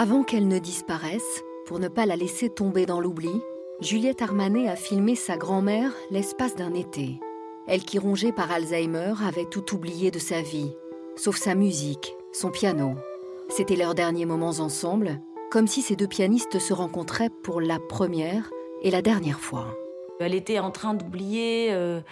Avant qu'elle ne disparaisse, pour ne pas la laisser tomber dans l'oubli, Juliette Armanet a filmé sa grand-mère l'espace d'un été. Elle qui, rongée par Alzheimer, avait tout oublié de sa vie, sauf sa musique, son piano. C'était leurs derniers moments ensemble, comme si ces deux pianistes se rencontraient pour la première et la dernière fois. Elle était en train d'oublier euh,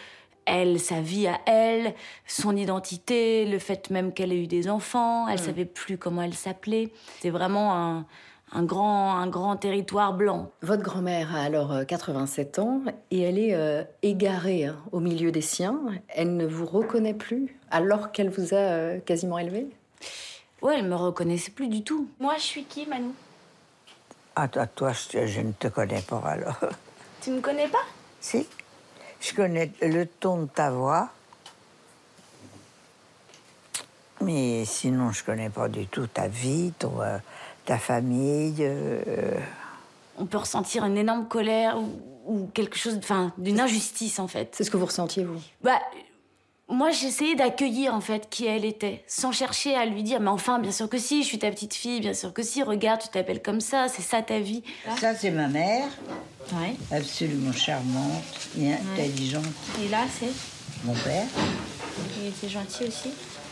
elle, sa vie à elle, son identité, le fait même qu'elle ait eu des enfants. Elle savait plus comment elle s'appelait. C'est vraiment un, un grand, un grand territoire blanc. Votre grand-mère a alors euh, 87 ans et elle est euh, égarée hein, au milieu des siens. Elle ne vous reconnaît plus alors qu'elle vous a euh, quasiment élevé Ouais, elle me reconnaissait plus du tout. Moi, je suis qui, Manu? Ah, toi, toi, je, je ne te connais pas alors. Tu me connais pas? Si, je connais le ton de ta voix. Mais sinon, je connais pas du tout ta vie, ton, euh, ta famille. euh, On peut ressentir une énorme colère ou, ou quelque chose, enfin, d'une injustice en fait. C'est ce que vous ressentiez, vous? Bah, moi, j'essayais d'accueillir en fait qui elle était, sans chercher à lui dire, mais enfin, bien sûr que si, je suis ta petite fille, bien sûr que si, regarde, tu t'appelles comme ça, c'est ça ta vie. Ça, c'est ma mère, Ouais. absolument charmante et intelligente. Et là, c'est. Mon père, Il était gentil aussi.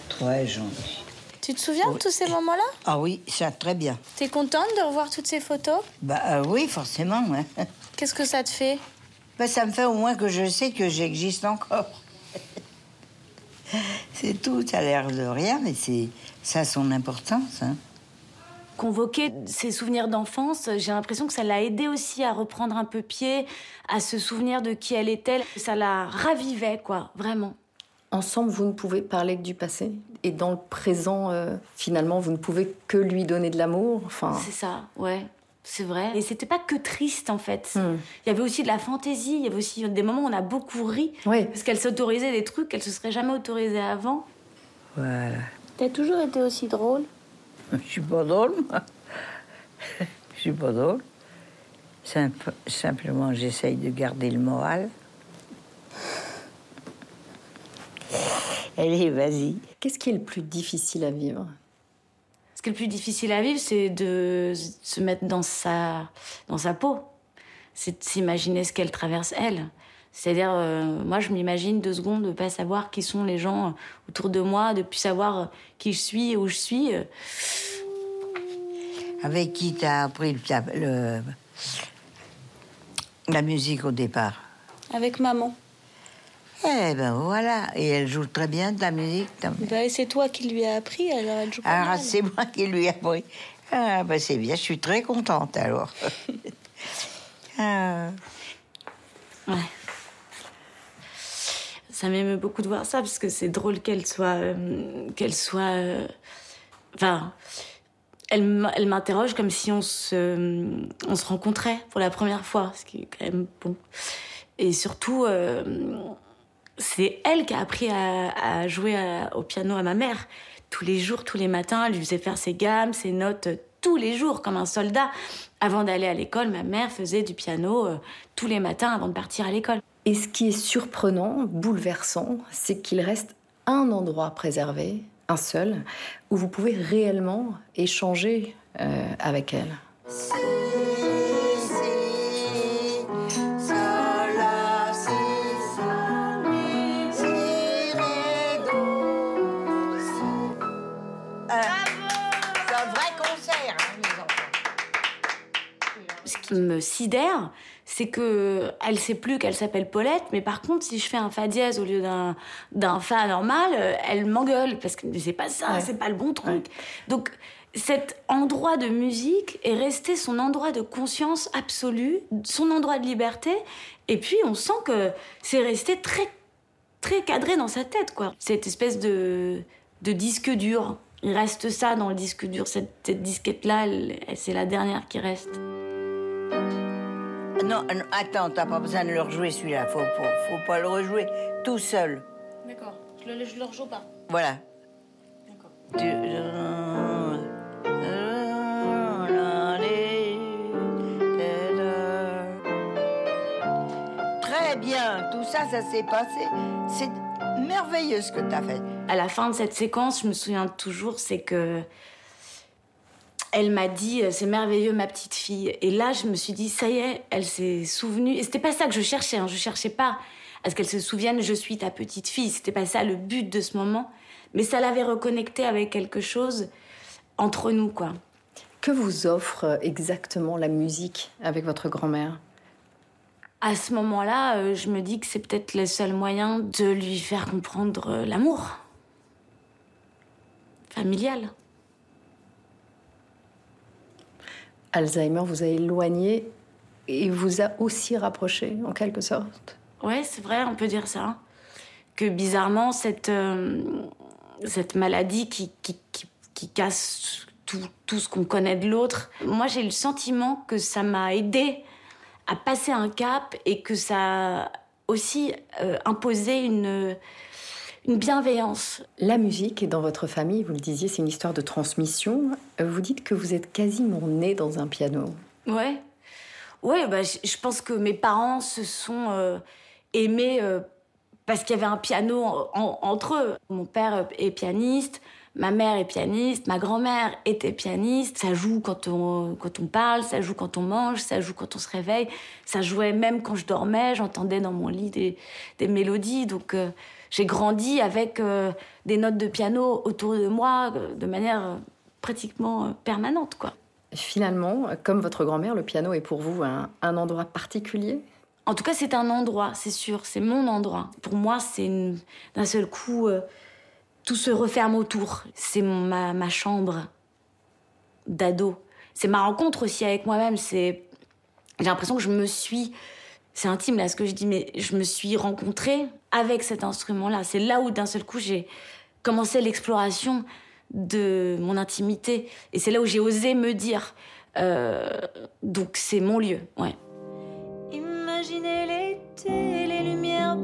très gentil. Tu te souviens de tous ces moments-là? Ah oui, ça, très bien. T'es contente de revoir toutes ces photos? Bah euh, oui, forcément. Qu'est-ce que ça te fait? Bah, ça me fait au moins que je sais que j'existe encore. c'est tout, ça a l'air de rien, mais c'est ça a son importance. Hein. Convoquer ses souvenirs d'enfance, j'ai l'impression que ça l'a aidé aussi à reprendre un peu pied, à se souvenir de qui elle était. Ça la ravivait, quoi, vraiment. Ensemble, vous ne pouvez parler que du passé. Et dans le présent, euh, finalement, vous ne pouvez que lui donner de l'amour. Enfin, C'est ça, ouais. C'est vrai. Et c'était pas que triste, en fait. Hmm. Il y avait aussi de la fantaisie, il y avait aussi des moments où on a beaucoup ri. Oui. Parce qu'elle s'autorisait des trucs qu'elle se serait jamais autorisée avant. Voilà. T'as toujours été aussi drôle? Je suis pas drôle, moi. Je suis pas drôle. Simp- simplement, j'essaye de garder le moral. Allez, vas-y. qu'est-ce qui est le plus difficile à vivre? Ce qui est le plus difficile à vivre, c'est de se mettre dans sa, dans sa peau. C'est de s'imaginer ce qu'elle traverse, elle. C'est-à-dire, euh, moi, je m'imagine deux secondes de pas savoir qui sont les gens euh, autour de moi, de plus savoir euh, qui je suis et où je suis. Avec qui t'as appris le, pia- le- la musique au départ? Avec maman. Eh ben voilà. Et elle joue très bien de la musique. et c'est toi qui lui as appris, alors elle joue pas mal. c'est moi qui lui ai appris. Ah, ben c'est bien, je suis très contente alors. Ah. Ouais. Ça m'émeut beaucoup de voir ça parce que c'est drôle qu'elle soit, euh, qu'elle soit, euh, enfin, elle m'interroge comme si on se, on se rencontrait pour la première fois, ce qui est quand même bon. Et surtout, euh, c'est elle qui a appris à, jouer au piano à ma mère. Tous les jours, tous les matins, elle lui faisait faire ses gammes, ses notes, euh, tous les jours, comme un soldat. Avant d'aller à l'école, ma mère faisait du piano euh, tous les matins avant de partir à l'école. Et ce qui est surprenant, bouleversant, c'est qu'il reste un endroit préservé, un seul, où vous pouvez réellement échanger euh, avec elle. C'est un vrai concert, hein, les enfants. Ce qui me sidère, c'est que elle sait plus qu'elle s'appelle Paulette, mais par contre, si je fais un fa dièse au lieu d'un d'un fa normal, elle m'engueule parce que c'est pas ça, Ouais. c'est pas le bon truc. Donc cet endroit de musique est resté son endroit de conscience absolue, son endroit de liberté, et puis on sent que c'est resté très très cadré dans sa tête, quoi. Cette espèce de, de disque dur. Il reste ça dans le disque dur. Cette, cette disquette-là, c'est la dernière qui reste. Non, non, attends, t'as pas besoin de le rejouer celui-là. Faut, faut, faut pas le rejouer tout seul. D'accord, je le, je le rejoue pas. Voilà. Tu- Très bien, tout ça, ça s'est passé. C'est merveilleux ce que t'as fait. À la fin de cette séquence, je me souviens toujours, c'est que elle m'a dit euh, c'est merveilleux ma petite fille. Et là, je me suis dit ça y est, elle s'est souvenue. Et c'était pas ça que je cherchais. Hein. Je cherchais pas à ce qu'elle se souvienne je suis ta petite fille. C'était pas ça le but de ce moment. Mais ça l'avait reconnecté avec quelque chose entre nous, quoi. Que vous offre exactement la musique avec votre grand-mère? À ce moment-là, euh, je me dis que c'est peut-être le seul moyen de lui faire comprendre euh, l'amour familial. Alzheimer vous a éloigné et vous a aussi rapproché, en quelque sorte. Ouais, c'est vrai, on peut dire ça. Que bizarrement, cette, euh, cette maladie qui, qui, qui, qui casse tout, tout ce qu'on connaît de l'autre, moi j'ai le sentiment que ça m'a aidé à passer un cap et que ça a aussi euh, imposé une, une bienveillance. La musique est dans votre famille, vous le disiez, c'est une histoire de transmission. Vous dites que vous êtes quasiment né dans un piano. Ouais. Ouais, bah, je pense que mes parents se sont euh, aimés euh, parce qu'il y avait un piano en- en- entre eux. Mon père est pianiste, ma mère est pianiste, ma grand-mère était pianiste. Ça joue quand on, quand on parle, ça joue quand on mange, ça joue quand on se réveille. Ça jouait même quand je dormais, j'entendais dans mon lit des, des mélodies. Donc euh, j'ai grandi avec euh, des notes de piano autour de moi euh, de manière pratiquement permanente, quoi. Finalement, comme votre grand-mère, le piano est pour vous un, un endroit particulier? En tout cas, c'est un endroit, c'est sûr, c'est mon endroit. Pour moi, c'est d'un seul coup, euh, tout se referme autour. C'est ma, chambre d'ado. C'est ma rencontre aussi avec moi-même. C'est, j'ai l'impression que je me suis, c'est intime là ce que je dis, mais je me suis rencontrée avec cet instrument-là. C'est là où d'un seul coup j'ai commencé l'exploration de mon intimité, et c'est là où j'ai osé me dire. euh, donc c'est mon lieu, ouais. Imaginez l'été, les lumières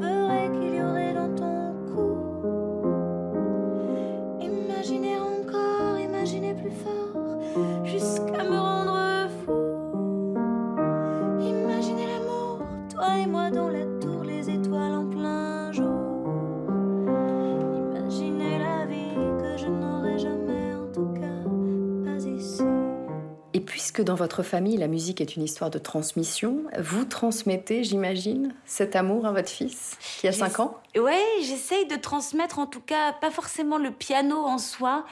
Puisque dans votre famille, la musique est une histoire de transmission, vous transmettez, j'imagine, cet amour à votre fils, qui a J'ess- 5 ans? Ouais, j'essaye de transmettre en tout cas, pas forcément le piano en soi.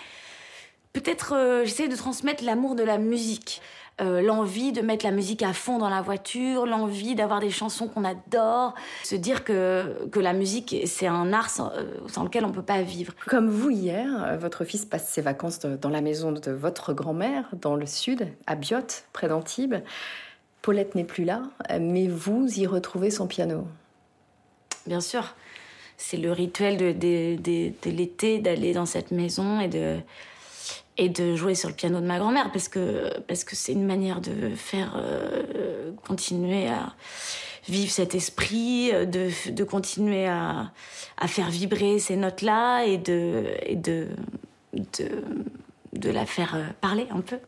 Peut-être euh, j'essaye de transmettre l'amour de la musique. Euh, l'envie de mettre la musique à fond dans la voiture, l'envie d'avoir des chansons qu'on adore, se dire que, que la musique, c'est un art sans, euh, sans lequel on peut pas vivre. Comme vous hier, euh, votre fils passe ses vacances de- dans la maison de votre grand-mère, dans le sud, à Biot, près d'Antibes. Paulette n'est plus là, mais vous y retrouvez son piano. Bien sûr, c'est le rituel de, de- de- de l'été d'aller dans cette maison et de, et de jouer sur le piano de ma grand-mère parce que parce que c'est une manière de faire euh, continuer à vivre cet esprit, de, de continuer à, à faire vibrer ces notes-là et de, et de, de, de la faire euh, parler un peu.